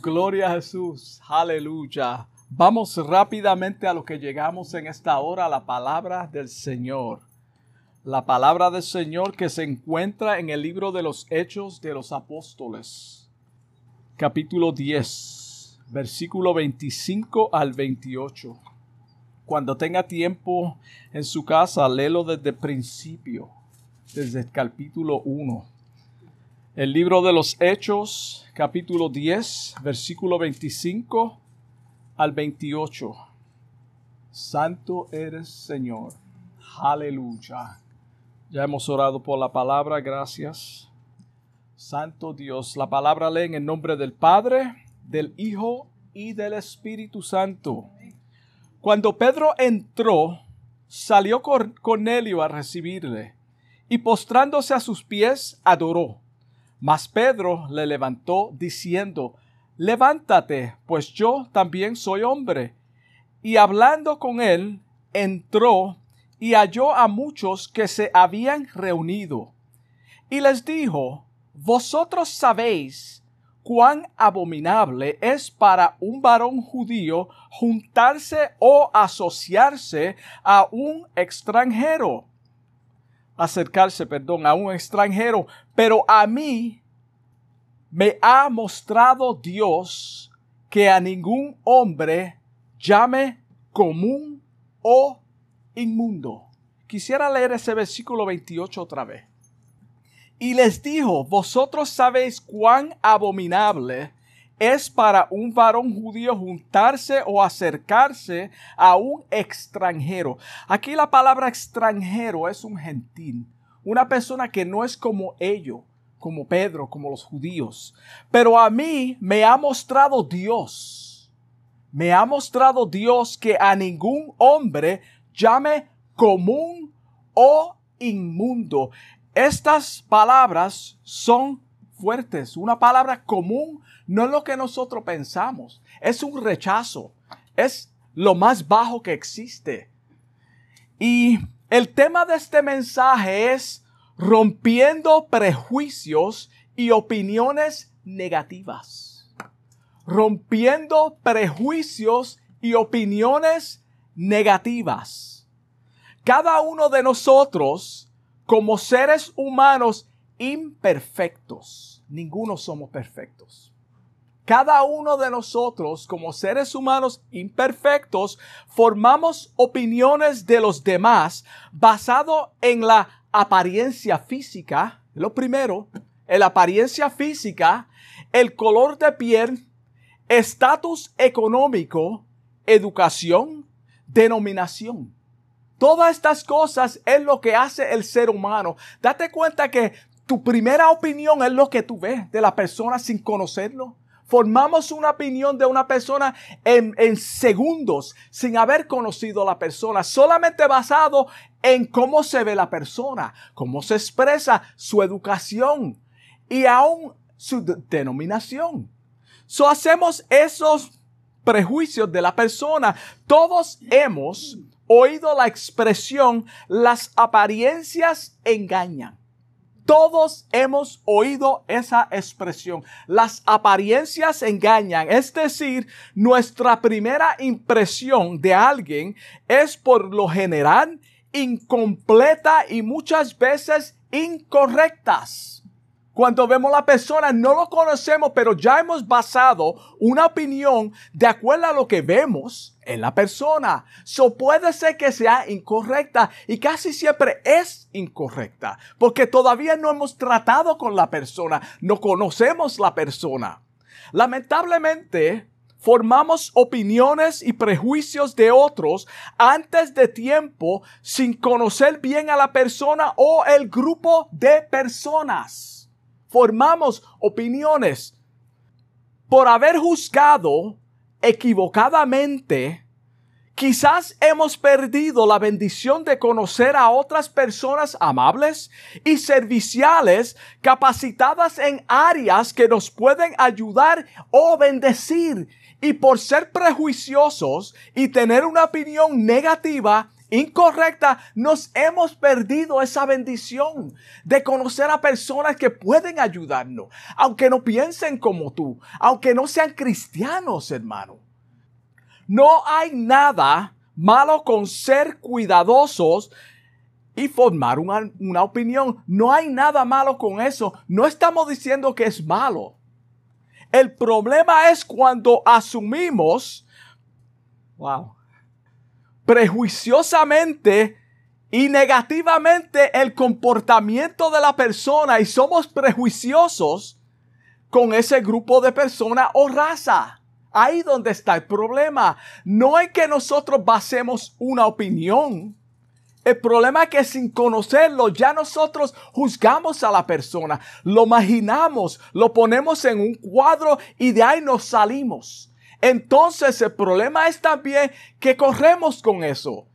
Gloria a Jesús. Aleluya. Vamos rápidamente a lo que llegamos en esta hora, la palabra del Señor. La palabra del Señor que se encuentra en el libro de los Hechos de los Apóstoles. Capítulo 10, versículo 25 al 28. Cuando tenga tiempo en su casa, léelo desde el principio, desde el capítulo 1. El libro de los Hechos, capítulo 10, versículo 25 al 28. Santo eres Señor. Aleluya. Ya hemos orado por la palabra, gracias. Santo Dios, la palabra lee en el nombre del Padre, del Hijo y del Espíritu Santo. Cuando Pedro entró, salió Cornelio a recibirle y postrándose a sus pies adoró. Mas Pedro le levantó diciendo, Levántate, pues yo también soy hombre. Y hablando con él, entró y halló a muchos que se habían reunido. Y les dijo, Vosotros sabéis cuán abominable es para un varón judío juntarse o asociarse a un extranjero acercarse, perdón, a un extranjero, pero a mí me ha mostrado Dios que a ningún hombre llame común o inmundo. Quisiera leer ese versículo 28 otra vez. Y les dijo, vosotros sabéis cuán abominable es para un varón judío juntarse o acercarse a un extranjero. Aquí la palabra extranjero es un gentil, una persona que no es como ellos, como Pedro, como los judíos. Pero a mí me ha mostrado Dios, me ha mostrado Dios que a ningún hombre llame común o inmundo. Estas palabras son fuertes. Una palabra común no es lo que nosotros pensamos. Es un rechazo. Es lo más bajo que existe. Y el tema de este mensaje es rompiendo prejuicios y opiniones negativas. Rompiendo prejuicios y opiniones negativas. Cada uno de nosotros, como seres humanos imperfectos, ninguno somos perfectos cada uno de nosotros, como seres humanos imperfectos, formamos opiniones de los demás basado en la apariencia física, lo primero, la apariencia física, el color de piel, estatus económico, educación, denominación. Todas estas cosas es lo que hace el ser humano. Date cuenta que tu primera opinión es lo que tú ves de la persona sin conocerlo formamos una opinión de una persona en, segundos sin haber conocido a la persona, solamente basado en cómo se ve la persona, cómo se expresa su educación y aún su denominación. So hacemos esos prejuicios de la persona. Todos hemos oído la expresión las apariencias engañan. Todos hemos oído esa expresión. Las apariencias engañan. Es decir, nuestra primera impresión de alguien es por lo general incompleta y muchas veces incorrectas. Cuando vemos a la persona, no lo conocemos, pero ya hemos basado una opinión de acuerdo a lo que vemos en la persona. So puede ser que sea incorrecta y casi siempre es incorrecta, porque todavía no hemos tratado con la persona, no conocemos la persona. Lamentablemente, formamos opiniones y prejuicios de otros antes de tiempo sin conocer bien a la persona o el grupo de personas formamos opiniones por haber juzgado equivocadamente Quizás hemos perdido la bendición de conocer a otras personas amables y serviciales capacitadas en áreas que nos pueden ayudar o bendecir. Y por ser prejuiciosos y tener una opinión negativa incorrecta, nos hemos perdido esa bendición de conocer a personas que pueden ayudarnos, aunque no piensen como tú, aunque no sean cristianos, hermano. No hay nada malo con ser cuidadosos y formar una, una, opinión. No hay nada malo con eso. No estamos diciendo que es malo. El problema es cuando asumimos, wow, prejuiciosamente y negativamente el comportamiento de la persona y somos prejuiciosos con ese grupo de personas o raza. Ahí donde está el problema. No es que nosotros basemos una opinión. El problema es que sin conocerlo ya nosotros juzgamos a la persona, lo imaginamos, lo ponemos en un cuadro y de ahí nos salimos. Entonces el problema es también que corremos con eso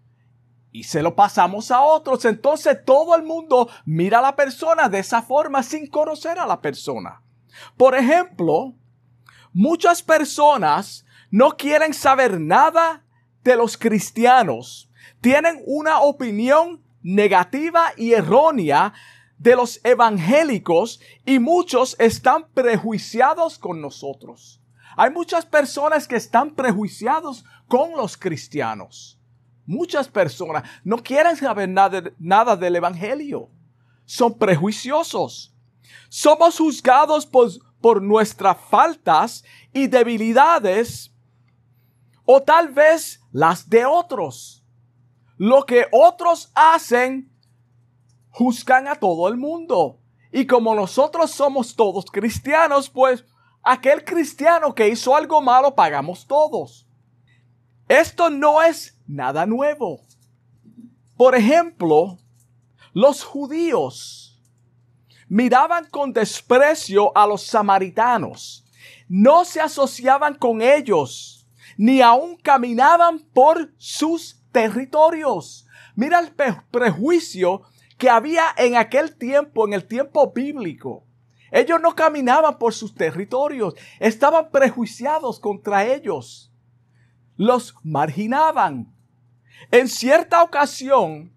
y se lo pasamos a otros. Entonces todo el mundo mira a la persona de esa forma sin conocer a la persona. Por ejemplo, muchas personas no quieren saber nada de los cristianos. Tienen una opinión negativa y errónea de los evangélicos y muchos están prejuiciados con nosotros. Hay muchas personas que están prejuiciados con los cristianos. Muchas personas no quieren saber nada, nada del Evangelio. Son prejuiciosos. Somos juzgados por, por nuestras faltas y debilidades o tal vez las de otros. Lo que otros hacen, juzgan a todo el mundo. Y como nosotros somos todos cristianos, pues aquel cristiano que hizo algo malo pagamos todos. Esto no es nada nuevo. Por ejemplo, los judíos miraban con desprecio a los samaritanos. No se asociaban con ellos, ni aún caminaban por sus territorios. Mira el prejuicio que había en aquel tiempo, en el tiempo bíblico. Ellos no caminaban por sus territorios, estaban prejuiciados contra ellos. Los marginaban. En cierta ocasión,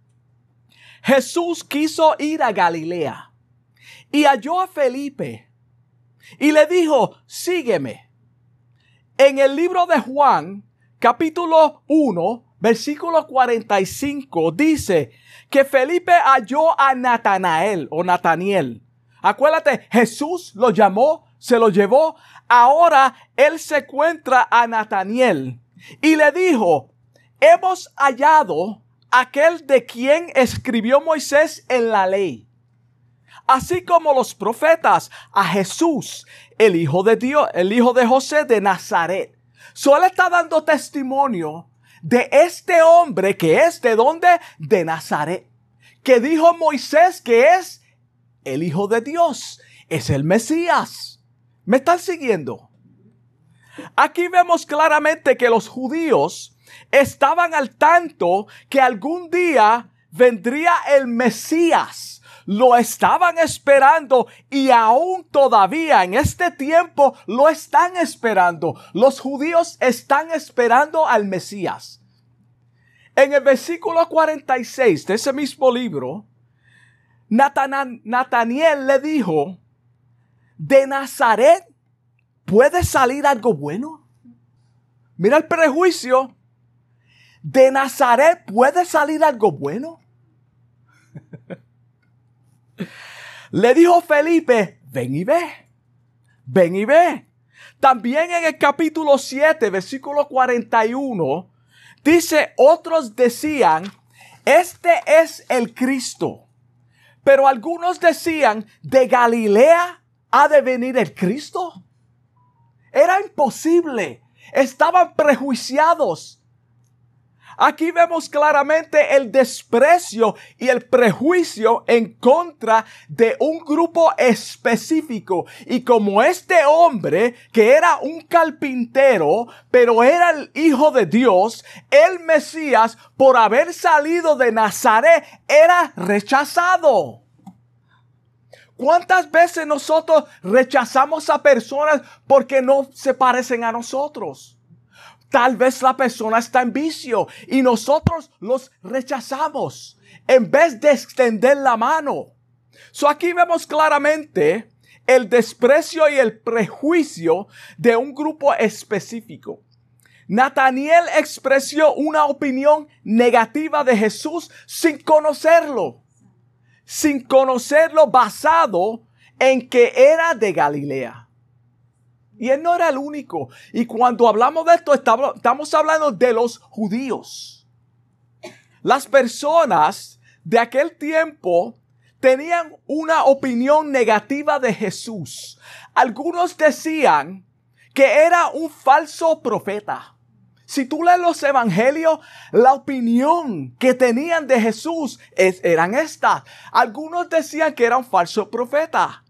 Jesús quiso ir a Galilea y halló a Felipe y le dijo, sígueme. En el libro de Juan, capítulo 1, versículo 45, dice que Felipe halló a Natanael o Nataniel Acuérdate, Jesús lo llamó, se lo llevó. Ahora él se encuentra a Nataniel y le dijo, hemos hallado aquel de quien escribió Moisés en la ley, así como los profetas, a Jesús, el Hijo de Dios, el Hijo de José de Nazaret. Solo está dando testimonio de este hombre que es de donde? De Nazaret. Que dijo Moisés que es el Hijo de Dios, es el Mesías. ¿Me están siguiendo? Aquí vemos claramente que los judíos estaban al tanto que algún día vendría el Mesías. Lo estaban esperando y aún todavía en este tiempo lo están esperando. Los judíos están esperando al Mesías. En el versículo 46 de ese mismo libro, Nataniel le dijo, ¿de Nazaret puede salir algo bueno? Mira el prejuicio. ¿De Nazaret puede salir algo bueno? le dijo Felipe, ven y ve, ven y ve. También en el capítulo 7, versículo 41, dice, otros decían, este es el Cristo. Pero algunos decían, ¿de Galilea ha de venir el Cristo? Era imposible. Estaban prejuiciados. Aquí vemos claramente el desprecio y el prejuicio en contra de un grupo específico. Y como este hombre, que era un carpintero, pero era el Hijo de Dios, el Mesías, por haber salido de Nazaret, era rechazado. ¿Cuántas veces nosotros rechazamos a personas porque no se parecen a nosotros? Tal vez la persona está en vicio y nosotros los rechazamos en vez de extender la mano. So aquí vemos claramente el desprecio y el prejuicio de un grupo específico. Nathaniel expresó una opinión negativa de Jesús sin conocerlo, sin conocerlo basado en que era de Galilea. Y él no era el único. Y cuando hablamos de esto, estamos hablando de los judíos. Las personas de aquel tiempo tenían una opinión negativa de Jesús. Algunos decían que era un falso profeta. Si tú lees los evangelios, la opinión que tenían de Jesús eran estas. Algunos decían que era un falso profeta.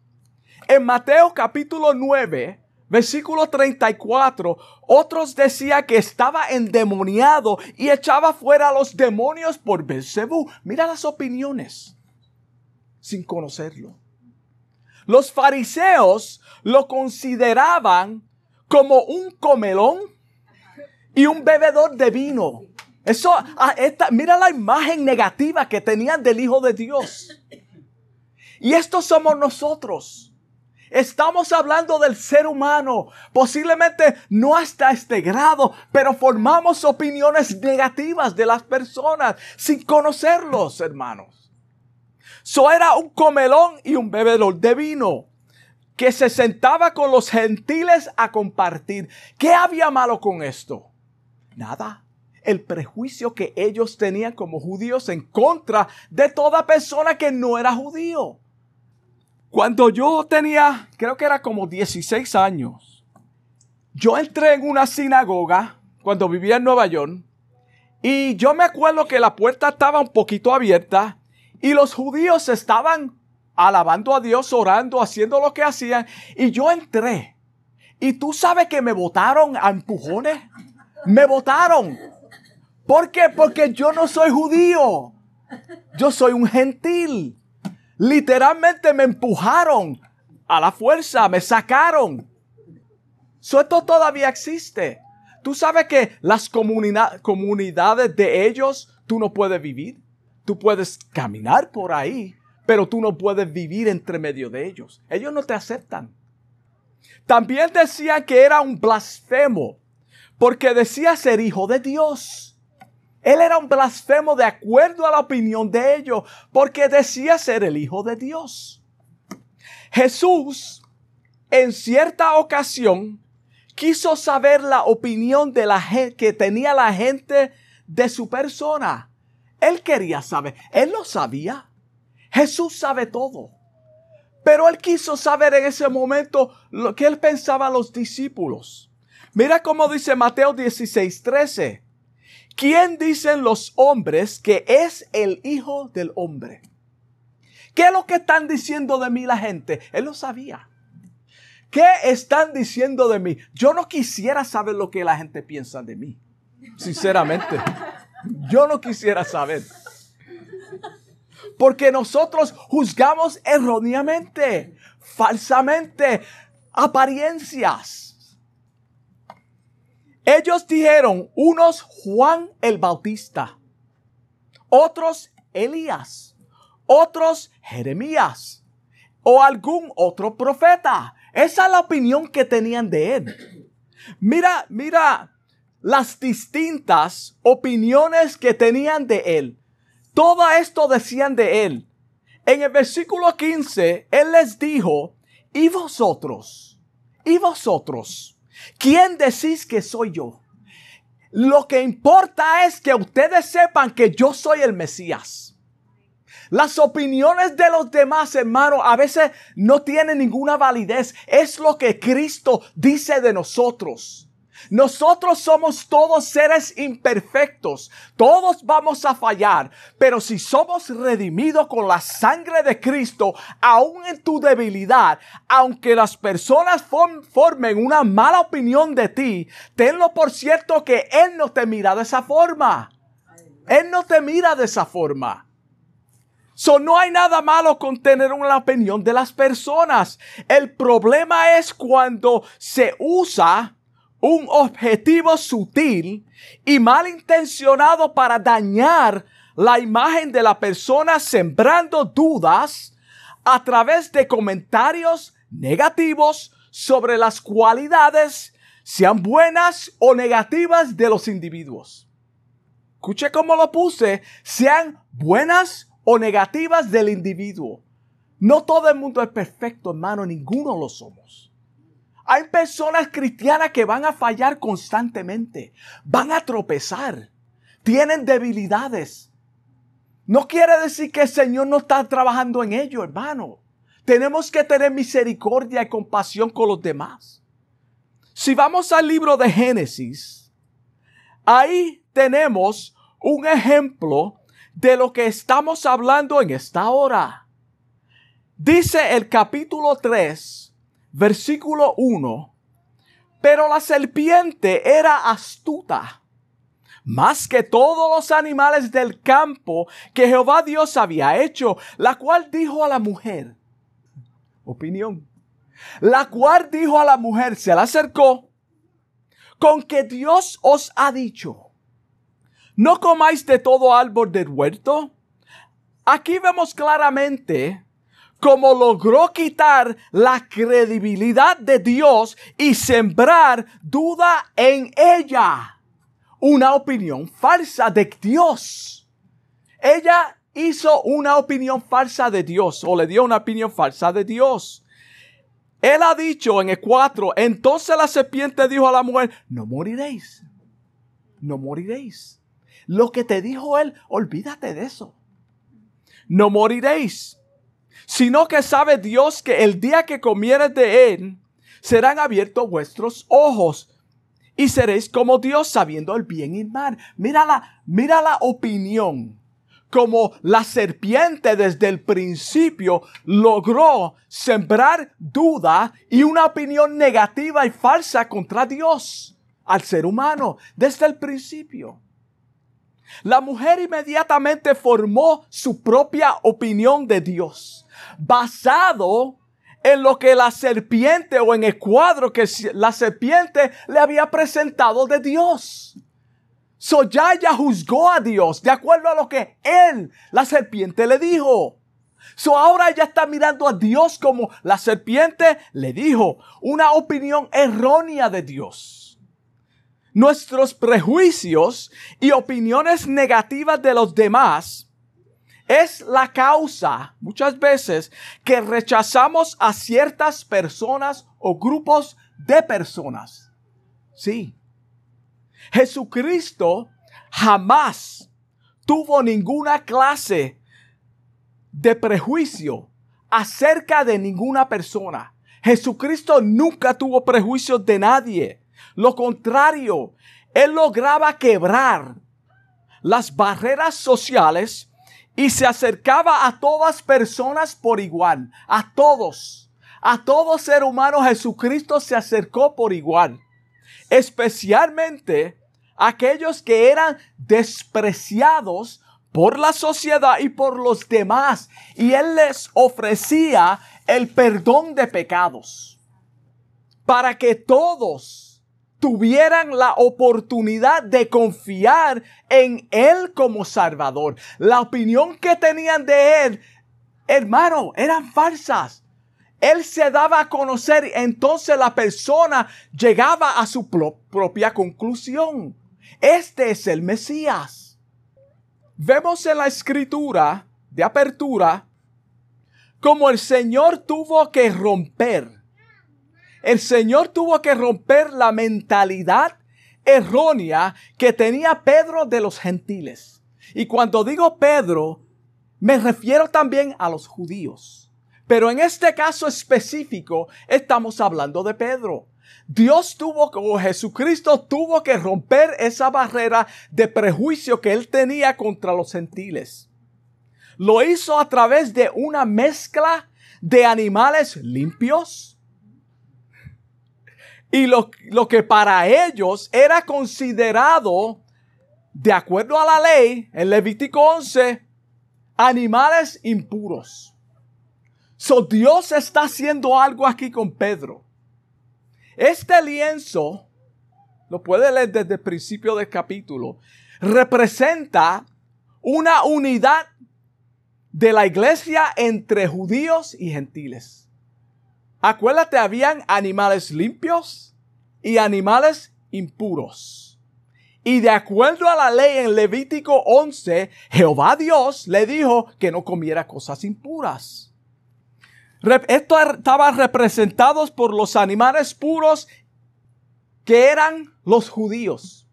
En Mateo capítulo 9, Versículo 34, otros decían que estaba endemoniado y echaba fuera a los demonios por Belzebú. Mira las opiniones sin conocerlo. Los fariseos lo consideraban como un comelón y un bebedor de vino. Eso, esta, mira la imagen negativa que tenían del Hijo de Dios. Y estos somos nosotros. Estamos hablando del ser humano, posiblemente no hasta este grado, pero formamos opiniones negativas de las personas sin conocerlos, hermanos. So era un comelón y un bebedor de vino que se sentaba con los gentiles a compartir. ¿Qué había malo con esto? Nada. El prejuicio que ellos tenían como judíos en contra de toda persona que no era judío. Cuando yo tenía, creo que era como 16 años, yo entré en una sinagoga cuando vivía en Nueva York y yo me acuerdo que la puerta estaba un poquito abierta y los judíos estaban alabando a Dios, orando, haciendo lo que hacían y yo entré. Y tú sabes que me votaron a empujones. Me votaron. ¿Por qué? Porque yo no soy judío. Yo soy un gentil. Literalmente me empujaron a la fuerza, me sacaron. esto todavía existe. Tú sabes que las comunidades de ellos tú no puedes vivir. Tú puedes caminar por ahí, pero tú no puedes vivir entre medio de ellos. Ellos no te aceptan. También decían que era un blasfemo, porque decía ser hijo de Dios. Él era un blasfemo de acuerdo a la opinión de ellos, porque decía ser el Hijo de Dios. Jesús, en cierta ocasión, quiso saber la opinión de la gente, que tenía la gente de su persona. Él quería saber, él lo sabía. Jesús sabe todo. Pero él quiso saber en ese momento lo que él pensaba a los discípulos. Mira cómo dice Mateo 16, 13. ¿Quién dicen los hombres que es el Hijo del Hombre? ¿Qué es lo que están diciendo de mí la gente? Él lo sabía. ¿Qué están diciendo de mí? Yo no quisiera saber lo que la gente piensa de mí. Sinceramente. Yo no quisiera saber. Porque nosotros juzgamos erróneamente, falsamente, apariencias. Ellos dijeron, unos Juan el Bautista, otros Elías, otros Jeremías o algún otro profeta. Esa es la opinión que tenían de él. Mira, mira las distintas opiniones que tenían de él. Todo esto decían de él. En el versículo 15, él les dijo, ¿y vosotros? ¿Y vosotros? ¿Quién decís que soy yo? Lo que importa es que ustedes sepan que yo soy el Mesías. Las opiniones de los demás, hermanos, a veces no tienen ninguna validez. Es lo que Cristo dice de nosotros. Nosotros somos todos seres imperfectos. Todos vamos a fallar. Pero si somos redimidos con la sangre de Cristo, aún en tu debilidad, aunque las personas formen una mala opinión de ti, tenlo por cierto que Él no te mira de esa forma. Él no te mira de esa forma. So, no hay nada malo con tener una opinión de las personas. El problema es cuando se usa un objetivo sutil y malintencionado para dañar la imagen de la persona sembrando dudas a través de comentarios negativos sobre las cualidades, sean buenas o negativas, de los individuos. Escuche cómo lo puse, sean buenas o negativas del individuo. No todo el mundo es perfecto, hermano, ninguno lo somos. Hay personas cristianas que van a fallar constantemente, van a tropezar, tienen debilidades. No quiere decir que el Señor no está trabajando en ello, hermano. Tenemos que tener misericordia y compasión con los demás. Si vamos al libro de Génesis, ahí tenemos un ejemplo de lo que estamos hablando en esta hora. Dice el capítulo 3, versículo 1, pero la serpiente era astuta, más que todos los animales del campo que Jehová Dios había hecho, la cual dijo a la mujer, opinión, la cual dijo a la mujer, se la acercó, con que Dios os ha dicho, no comáis de todo árbol del huerto. Aquí vemos claramente cómo logró quitar la credibilidad de Dios y sembrar duda en ella. Una opinión falsa de Dios. Ella hizo una opinión falsa de Dios o le dio una opinión falsa de Dios. Él ha dicho en el 4, entonces la serpiente dijo a la mujer, no moriréis, no moriréis. Lo que te dijo él, olvídate de eso. No moriréis, sino que sabe Dios que el día que comieres de él, serán abiertos vuestros ojos y seréis como Dios sabiendo el bien y el mal. Mira la, mira la opinión. Como la serpiente desde el principio logró sembrar duda y una opinión negativa y falsa contra Dios al ser humano desde el principio. La mujer inmediatamente formó su propia opinión de Dios, basado en lo que la serpiente o en el cuadro que la serpiente le había presentado de Dios. So ya ella juzgó a Dios de acuerdo a lo que él, la serpiente, le dijo. So ahora ella está mirando a Dios como la serpiente le dijo, una opinión errónea de Dios. Nuestros prejuicios y opiniones negativas de los demás es la causa muchas veces que rechazamos a ciertas personas o grupos de personas. Sí. Jesucristo jamás tuvo ninguna clase de prejuicio acerca de ninguna persona. Jesucristo nunca tuvo prejuicios de nadie. Lo contrario, él lograba quebrar las barreras sociales y se acercaba a todas personas por igual, a todos, a todo ser humano Jesucristo se acercó por igual, especialmente aquellos que eran despreciados por la sociedad y por los demás, y él les ofrecía el perdón de pecados. Para que todos tuvieran la oportunidad de confiar en Él como Salvador. La opinión que tenían de Él, hermano, eran falsas. Él se daba a conocer, entonces la persona llegaba a su propia conclusión. Este es el Mesías. Vemos en la escritura de apertura como el Señor tuvo que romper el Señor tuvo que romper la mentalidad errónea que tenía Pedro de los gentiles. Y cuando digo Pedro, me refiero también a los judíos. Pero en este caso específico estamos hablando de Pedro. Dios tuvo, o Jesucristo tuvo que romper esa barrera de prejuicio que él tenía contra los gentiles. Lo hizo a través de una mezcla de animales limpios, y lo, que para ellos era considerado, de acuerdo a la ley, en Levítico 11, animales impuros. So Dios está haciendo algo aquí con Pedro. Este lienzo lo puede leer desde el principio del capítulo, representa una unidad de la iglesia entre judíos y gentiles. Acuérdate, habían animales limpios y animales impuros. Y de acuerdo a la ley en Levítico 11, Jehová Dios le dijo que no comiera cosas impuras. Esto estaba representados por los animales puros que eran los judíos.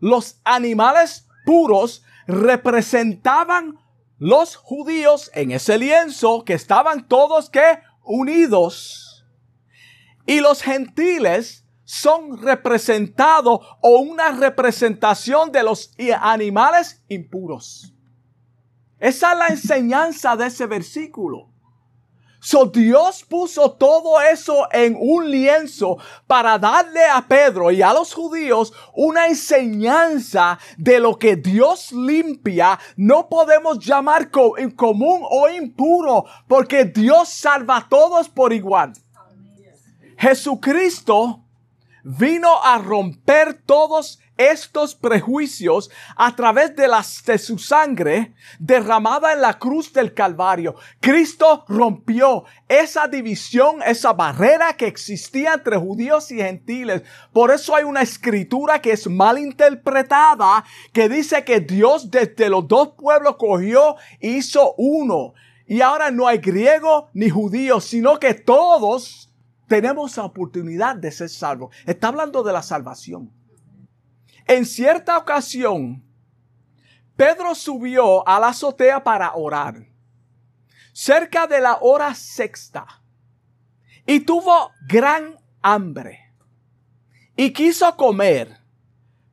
Los animales puros representaban los judíos en ese lienzo que estaban todos que unidos. Y los gentiles son representados o una representación de los animales impuros. Esa es la enseñanza de ese versículo. So Dios puso todo eso en un lienzo para darle a Pedro y a los judíos una enseñanza de lo que Dios limpia. No podemos llamar común o impuro porque Dios salva a todos por igual. Jesucristo vino a romper todos estos prejuicios a través de, las, de su sangre derramada en la cruz del Calvario. Cristo rompió esa división, esa barrera que existía entre judíos y gentiles. Por eso hay una escritura que es mal interpretada, que dice que Dios desde los dos pueblos cogió hizo uno. Y ahora no hay griego ni judío, sino que todos tenemos la oportunidad de ser salvos. Está hablando de la salvación. En cierta ocasión, Pedro subió a la azotea para orar, cerca de la hora sexta, y tuvo gran hambre, y quiso comer,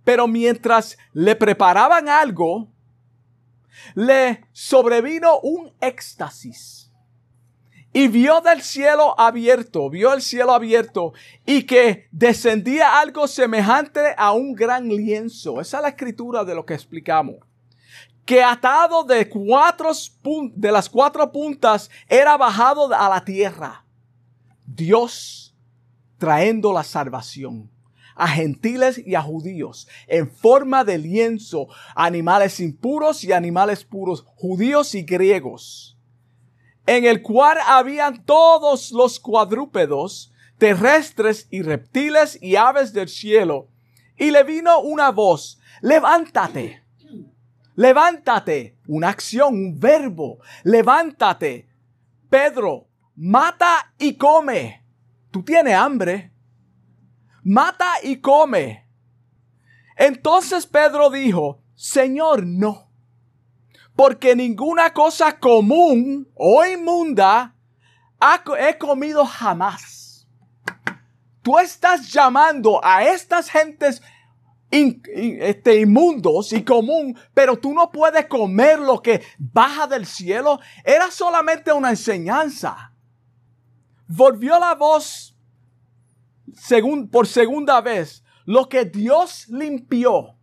pero mientras le preparaban algo, le sobrevino un éxtasis y vio del cielo abierto, vio el cielo abierto y que descendía algo semejante a un gran lienzo. Esa es la escritura de lo que explicamos. Que atado de cuatro de las cuatro puntas era bajado a la tierra. Dios trayendo la salvación a gentiles y a judíos en forma de lienzo, animales impuros y animales puros, judíos y griegos en el cual habían todos los cuadrúpedos, terrestres y reptiles y aves del cielo. Y le vino una voz, levántate, levántate, una acción, un verbo, levántate, Pedro, mata y come. Tú tienes hambre. Mata y come. Entonces Pedro dijo, Señor, no porque ninguna cosa común o inmunda he comido jamás. Tú estás llamando a estas gentes este, inmundos y común, pero tú no puedes comer lo que baja del cielo. Era solamente una enseñanza. Volvió la voz por segunda vez. Lo que Dios limpió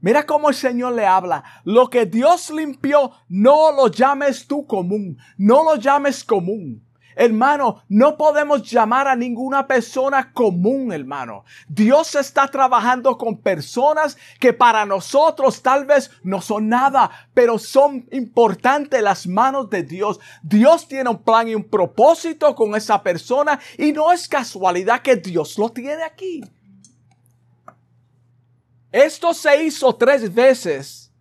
Mira cómo el Señor le habla. Lo que Dios limpió, no lo llames tú común. No lo llames común. Hermano, no podemos llamar a ninguna persona común, hermano. Dios está trabajando con personas que para nosotros tal vez no son nada, pero son importantes las manos de Dios. Dios tiene un plan y un propósito con esa persona y no es casualidad que Dios lo tiene aquí. Esto se hizo tres veces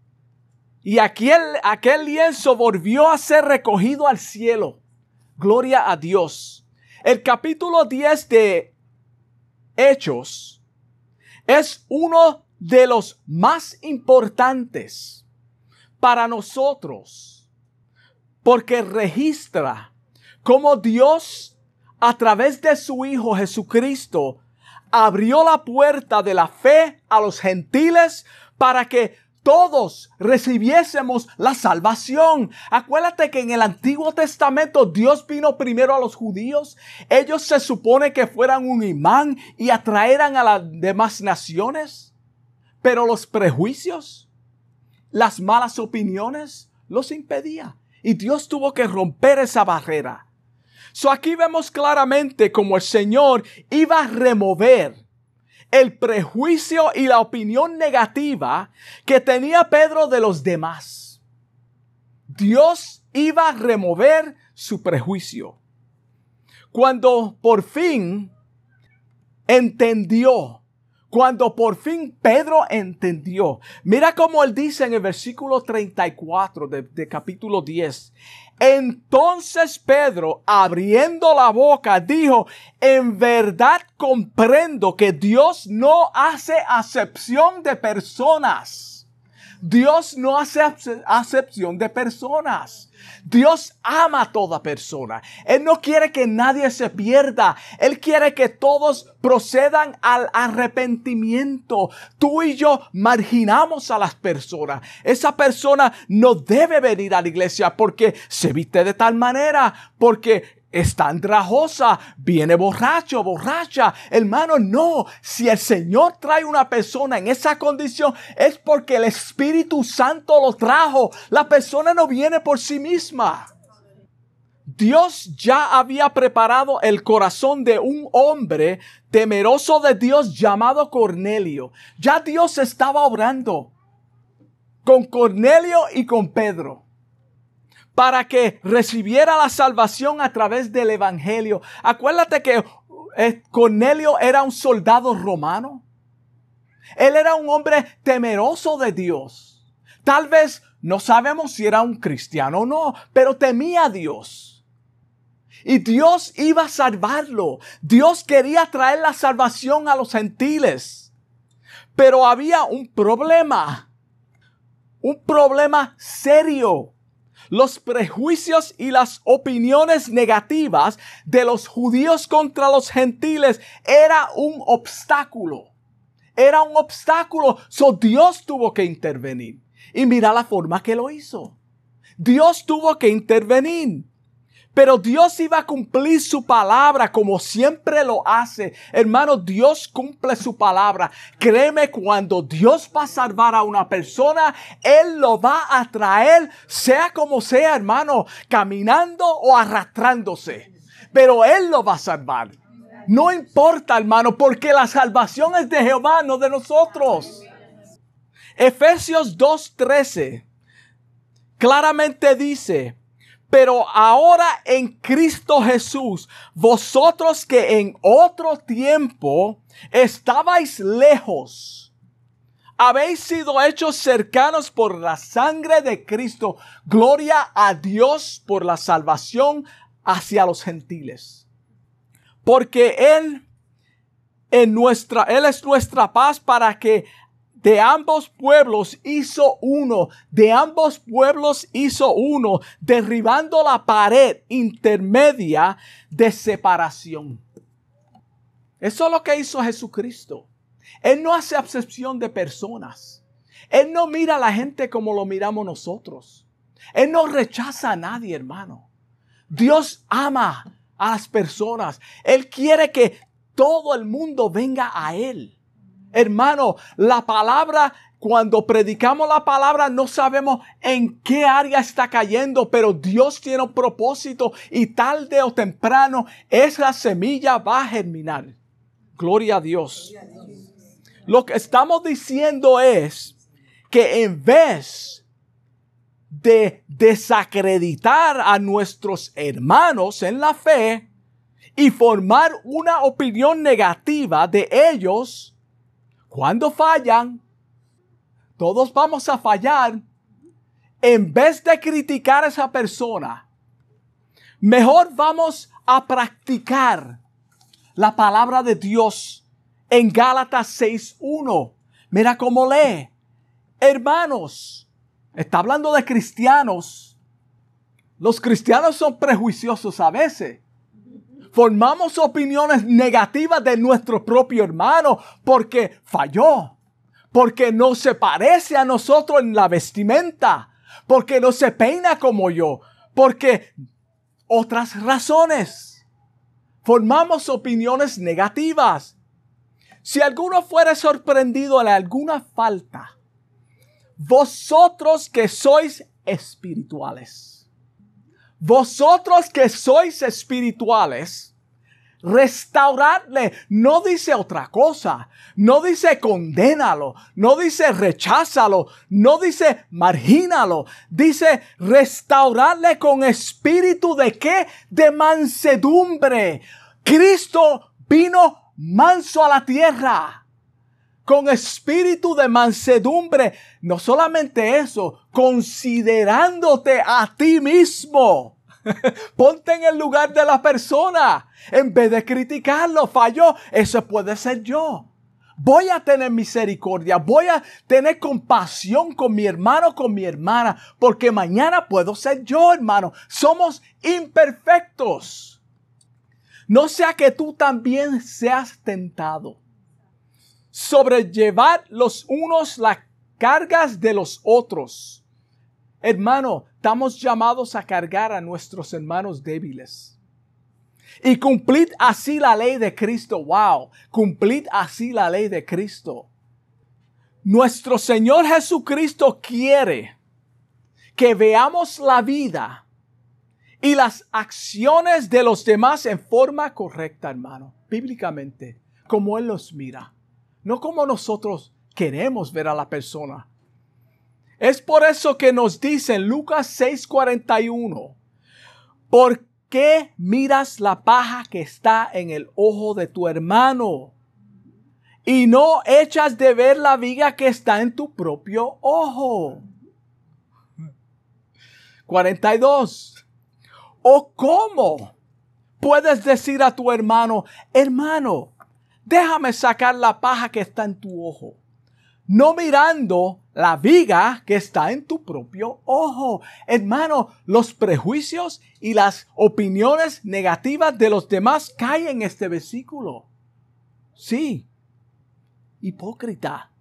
y aquel, lienzo volvió a ser recogido al cielo. Gloria a Dios. El capítulo 10 de Hechos es uno de los más importantes para nosotros porque registra cómo Dios a través de su Hijo Jesucristo abrió la puerta de la fe a los gentiles para que todos recibiésemos la salvación. Acuérdate que en el Antiguo Testamento Dios vino primero a los judíos. Ellos se supone que fueran un imán y atraeran a las demás naciones. Pero los prejuicios, las malas opiniones, los impedía. Y Dios tuvo que romper esa barrera. Aquí vemos claramente como el Señor iba a remover el prejuicio y la opinión negativa que tenía Pedro de los demás. Dios iba a remover su prejuicio. Cuando por fin entendió, cuando por fin Pedro entendió, mira cómo él dice en el versículo 34 de, de capítulo 10, entonces Pedro, abriendo la boca, dijo, en verdad comprendo que Dios no hace acepción de personas. Dios no hace acepción de personas. Dios ama a toda persona. Él no quiere que nadie se pierda. Él quiere que todos procedan al arrepentimiento. Tú y yo marginamos a las personas. Esa persona no debe venir a la iglesia porque se viste de tal manera, porque está andrajosa, viene borracho, borracha. Hermano, no. Si el Señor trae una persona en esa condición, es porque el Espíritu Santo lo trajo. La persona no viene por sí misma. Dios ya había preparado el corazón de un hombre temeroso de Dios llamado Cornelio. Ya Dios estaba obrando con Cornelio y con Pedro para que recibiera la salvación a través del Evangelio. Acuérdate que eh, Cornelio era un soldado romano. Él era un hombre temeroso de Dios. Tal vez no sabemos si era un cristiano o no, pero temía a Dios. Y Dios iba a salvarlo. Dios quería traer la salvación a los gentiles. Pero había un problema. Un problema serio los prejuicios y las opiniones negativas de los judíos contra los gentiles era un obstáculo. Era un obstáculo. So Dios tuvo que intervenir. Y mira la forma que lo hizo. Dios tuvo que intervenir. Pero Dios iba a cumplir su palabra como siempre lo hace. Hermano, Dios cumple su palabra. Créeme, cuando Dios va a salvar a una persona, Él lo va a traer, sea como sea, hermano, caminando o arrastrándose. Pero Él lo va a salvar. No importa, hermano, porque la salvación es de Jehová, no de nosotros. Efesios 2.13 claramente dice, pero ahora en Cristo Jesús, vosotros que en otro tiempo estabais lejos, habéis sido hechos cercanos por la sangre de Cristo. Gloria a Dios por la salvación hacia los gentiles. Porque Él, en nuestra, Él es nuestra paz para que de ambos pueblos hizo uno, de ambos pueblos hizo uno, derribando la pared intermedia de separación. Eso es lo que hizo Jesucristo. Él no hace acepción de personas. Él no mira a la gente como lo miramos nosotros. Él no rechaza a nadie, hermano. Dios ama a las personas. Él quiere que todo el mundo venga a Él. Hermano, la palabra, cuando predicamos la palabra, no sabemos en qué área está cayendo, pero Dios tiene un propósito y tarde o temprano esa semilla va a germinar. Gloria a Dios. Lo que estamos diciendo es que en vez de desacreditar a nuestros hermanos en la fe y formar una opinión negativa de ellos, cuando fallan, todos vamos a fallar. En vez de criticar a esa persona, mejor vamos a practicar la palabra de Dios en Gálatas 6.1. Mira cómo lee. Hermanos, está hablando de cristianos. Los cristianos son prejuiciosos a veces formamos opiniones negativas de nuestro propio hermano porque falló, porque no se parece a nosotros en la vestimenta, porque no se peina como yo, porque otras razones. Formamos opiniones negativas. Si alguno fuera sorprendido en alguna falta, vosotros que sois espirituales, vosotros que sois espirituales, restaurarle. No dice otra cosa. No dice condénalo. No dice recházalo. No dice margínalo. Dice restaurarle con espíritu de qué? De mansedumbre. Cristo vino manso a la tierra. Con espíritu de mansedumbre. No solamente eso, considerándote a ti mismo. Ponte en el lugar de la persona. En vez de criticarlo, falló. Eso puede ser yo. Voy a tener misericordia, voy a tener compasión con mi hermano, con mi hermana, porque mañana puedo ser yo, hermano. Somos imperfectos. No sea que tú también seas tentado. Sobrellevar los unos las cargas de los otros. Hermano, estamos llamados a cargar a nuestros hermanos débiles. Y cumplid así la ley de Cristo. Wow, cumplid así la ley de Cristo. Nuestro Señor Jesucristo quiere que veamos la vida y las acciones de los demás en forma correcta, hermano, bíblicamente, como Él los mira, no como nosotros queremos ver a la persona. Es por eso que nos dice en Lucas 6:41, ¿por qué miras la paja que está en el ojo de tu hermano? Y no echas de ver la viga que está en tu propio ojo. 42. ¿O cómo puedes decir a tu hermano, hermano, déjame sacar la paja que está en tu ojo? No mirando la viga que está en tu propio ojo. Hermano, los prejuicios y las opiniones negativas de los demás caen en este versículo. Sí, hipócrita.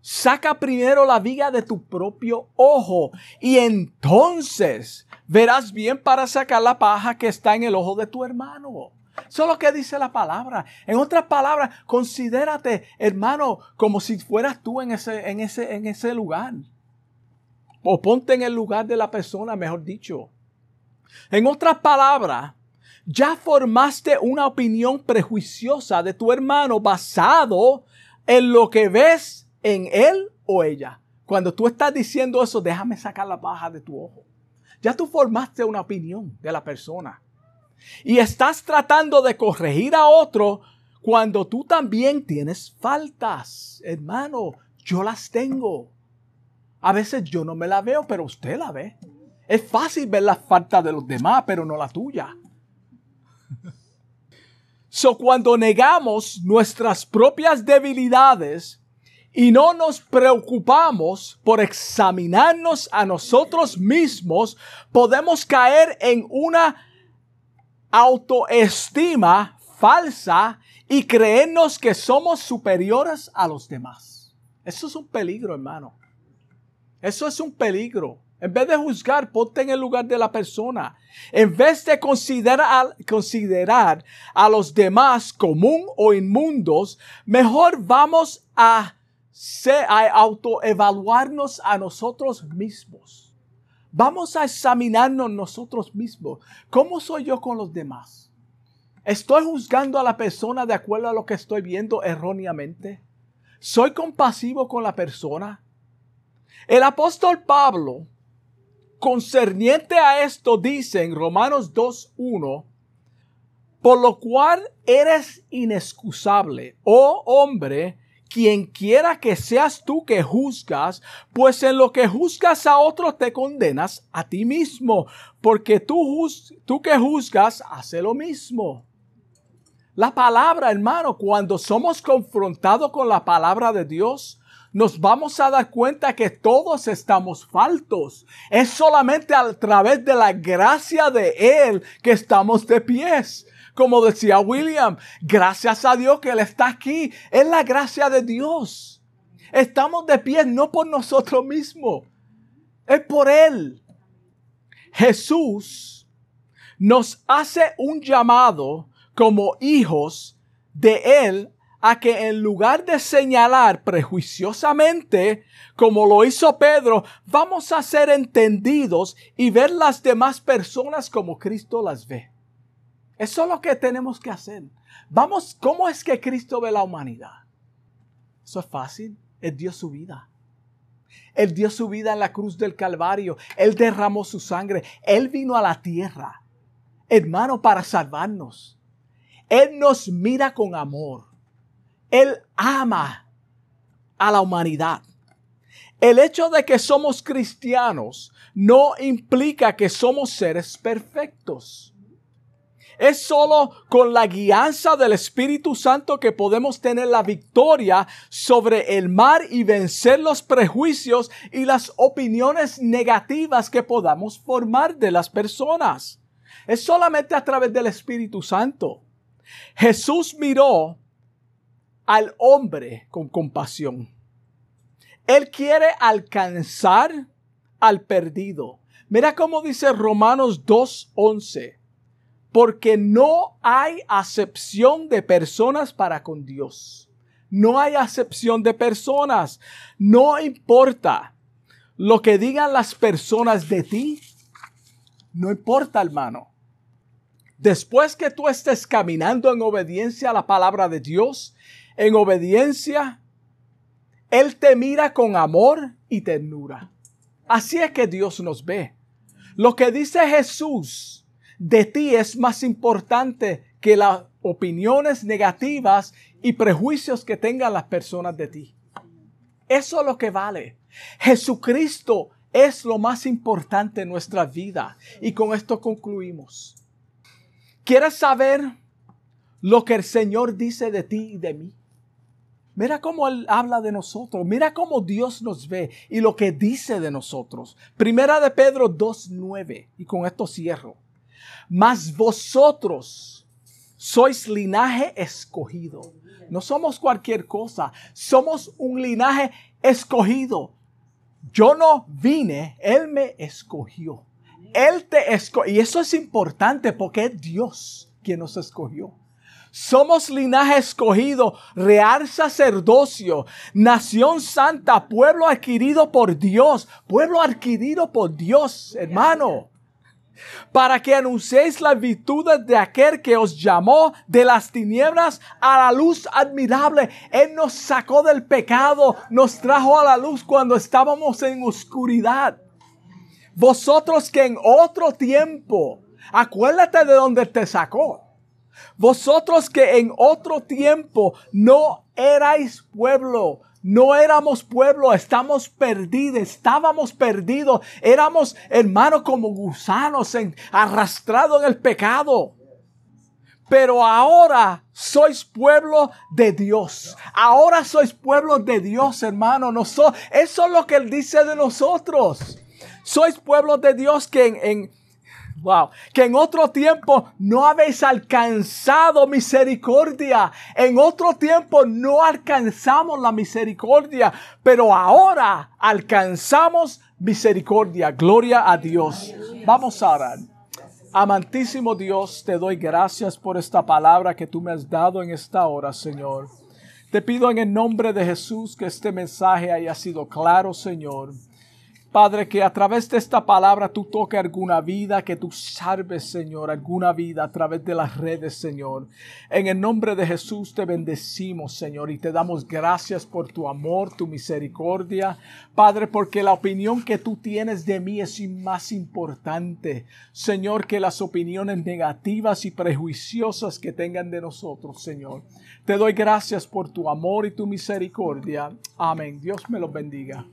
Saca primero la viga de tu propio ojo y entonces verás bien para sacar la paja que está en el ojo de tu hermano. Eso es lo que dice la palabra. En otras palabras, considérate, hermano, como si fueras tú en ese, en ese, en ese lugar. O ponte en el lugar de la persona, mejor dicho. En otras palabras, ya formaste una opinión prejuiciosa de tu hermano basado en lo que ves en él o ella. Cuando tú estás diciendo eso, déjame sacar la paja de tu ojo. Ya tú formaste una opinión de la persona. Y estás tratando de corregir a otro cuando tú también tienes faltas. Hermano, yo las tengo. A veces yo no me la veo, pero usted la ve. Es fácil ver las faltas de los demás, pero no la tuya. So, cuando negamos nuestras propias debilidades y no nos preocupamos por examinarnos a nosotros mismos, podemos caer en una autoestima falsa y creernos que somos superiores a los demás. Eso es un peligro, hermano. Eso es un peligro. En vez de juzgar, ponte en el lugar de la persona. En vez de considerar, considerar a los demás común o inmundos, mejor vamos a, a autoevaluarnos a nosotros mismos. Vamos a examinarnos nosotros mismos. ¿Cómo soy yo con los demás? ¿Estoy juzgando a la persona de acuerdo a lo que estoy viendo erróneamente? ¿Soy compasivo con la persona? El apóstol Pablo, concerniente a esto, dice en Romanos 2.1, por lo cual eres inexcusable, oh hombre, quien quiera que seas tú que juzgas, pues en lo que juzgas a otro te condenas a ti mismo, porque tú, tú que juzgas hace lo mismo. La palabra, hermano, cuando somos confrontados con la palabra de Dios, nos vamos a dar cuenta que todos estamos faltos. Es solamente a través de la gracia de Él que estamos de pies como decía William, gracias a Dios que Él está aquí. Es la gracia de Dios. Estamos de pie no por nosotros mismos, es por Él. Jesús nos hace un llamado como hijos de Él a que en lugar de señalar prejuiciosamente, como lo hizo Pedro, vamos a ser entendidos y ver las demás personas como Cristo las ve. Eso es lo que tenemos que hacer. Vamos, ¿cómo es que Cristo ve la humanidad? Eso es fácil. Él dio su vida. Él dio su vida en la cruz del Calvario. Él derramó su sangre. Él vino a la tierra, hermano, para salvarnos. Él nos mira con amor. Él ama a la humanidad. El hecho de que somos cristianos no implica que somos seres perfectos. Es solo con la guianza del Espíritu Santo que podemos tener la victoria sobre el mar y vencer los prejuicios y las opiniones negativas que podamos formar de las personas. Es solamente a través del Espíritu Santo. Jesús miró al hombre con compasión. Él quiere alcanzar al perdido. Mira cómo dice Romanos 2.11. Porque no hay acepción de personas para con Dios. No hay acepción de personas. No importa lo que digan las personas de ti. No importa, hermano. Después que tú estés caminando en obediencia a la palabra de Dios, en obediencia, Él te mira con amor y ternura. Así es que Dios nos ve. Lo que dice Jesús de ti es más importante que las opiniones negativas y prejuicios que tengan las personas de ti. Eso es lo que vale. Jesucristo es lo más importante en nuestra vida. Y con esto concluimos. ¿Quieres saber lo que el Señor dice de ti y de mí? Mira cómo Él habla de nosotros. Mira cómo Dios nos ve y lo que dice de nosotros. Primera de Pedro 2.9. Y con esto cierro. Mas vosotros sois linaje escogido. No somos cualquier cosa. Somos un linaje escogido. Yo no vine, Él me escogió. Él te escogió. Y eso es importante porque es Dios quien nos escogió. Somos linaje escogido, real sacerdocio, nación santa, pueblo adquirido por Dios, pueblo adquirido por Dios, hermano. Para que anunciéis las virtudes de aquel que os llamó de las tinieblas a la luz admirable. Él nos sacó del pecado, nos trajo a la luz cuando estábamos en oscuridad. Vosotros que en otro tiempo, acuérdate de donde te sacó. Vosotros que en otro tiempo no erais pueblo, no éramos pueblo, estamos perdidos, estábamos perdidos, éramos hermanos como gusanos arrastrados en el pecado. Pero ahora sois pueblo de Dios. Ahora sois pueblo de Dios, hermano. No eso es lo que Él dice de nosotros. Sois pueblo de Dios que en Wow. Que en otro tiempo no habéis alcanzado misericordia. En otro tiempo no alcanzamos la misericordia. Pero ahora alcanzamos misericordia. Gloria a Dios. Vamos a orar. Amantísimo Dios, te doy gracias por esta palabra que tú me has dado en esta hora, Señor. Te pido en el nombre de Jesús que este mensaje haya sido claro, Señor. Padre, que a través de esta palabra tú toques alguna vida, que tú salves, Señor, alguna vida a través de las redes, Señor. En el nombre de Jesús te bendecimos, Señor, y te damos gracias por tu amor, tu misericordia. Padre, porque la opinión que tú tienes de mí es más importante, Señor, que las opiniones negativas y prejuiciosas que tengan de nosotros, Señor. Te doy gracias por tu amor y tu misericordia. Amén. Dios me los bendiga.